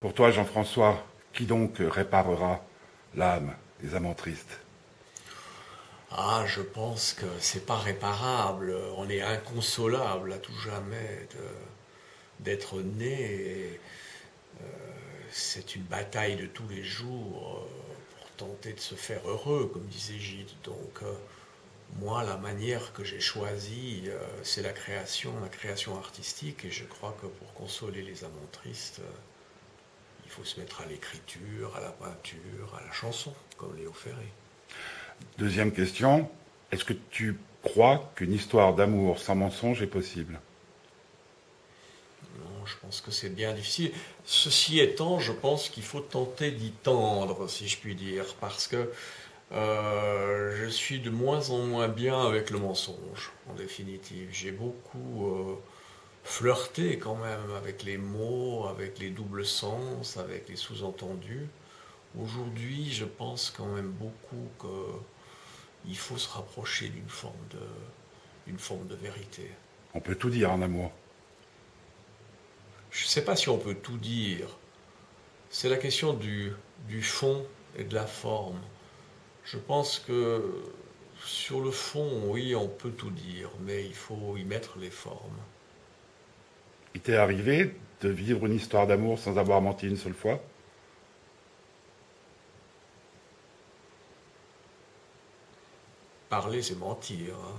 Pour toi, Jean-François, qui donc réparera l'âme des amants tristes? Ah, je pense que c'est pas réparable. On est inconsolable à tout jamais d'être né. Euh, c'est une bataille de tous les jours euh, pour tenter de se faire heureux, comme disait Gide. Donc, euh, moi, la manière que j'ai choisie, c'est la création, la création artistique. Et je crois que pour consoler les amants tristes, il faut se mettre à l'écriture, à la peinture, à la chanson, comme Léo Ferré. Deuxième question, est-ce que tu crois qu'une histoire d'amour sans mensonge est possible? Non, je pense que c'est bien difficile. Ceci étant, je pense qu'il faut tenter d'y tendre, si je puis dire, parce que euh, je suis de moins en moins bien avec le mensonge, en définitive. J'ai beaucoup... Euh, flirter quand même avec les mots, avec les doubles sens, avec les sous-entendus. Aujourd'hui, je pense quand même beaucoup qu'il faut se rapprocher d'une forme de, d'une forme de vérité. On peut tout dire en amour. Je ne sais pas si on peut tout dire. C'est la question du, du fond et de la forme. Je pense que sur le fond, oui, on peut tout dire, mais il faut y mettre les formes. Il t'est arrivé de vivre une histoire d'amour sans avoir menti une seule fois? Parler, c'est mentir. Hein.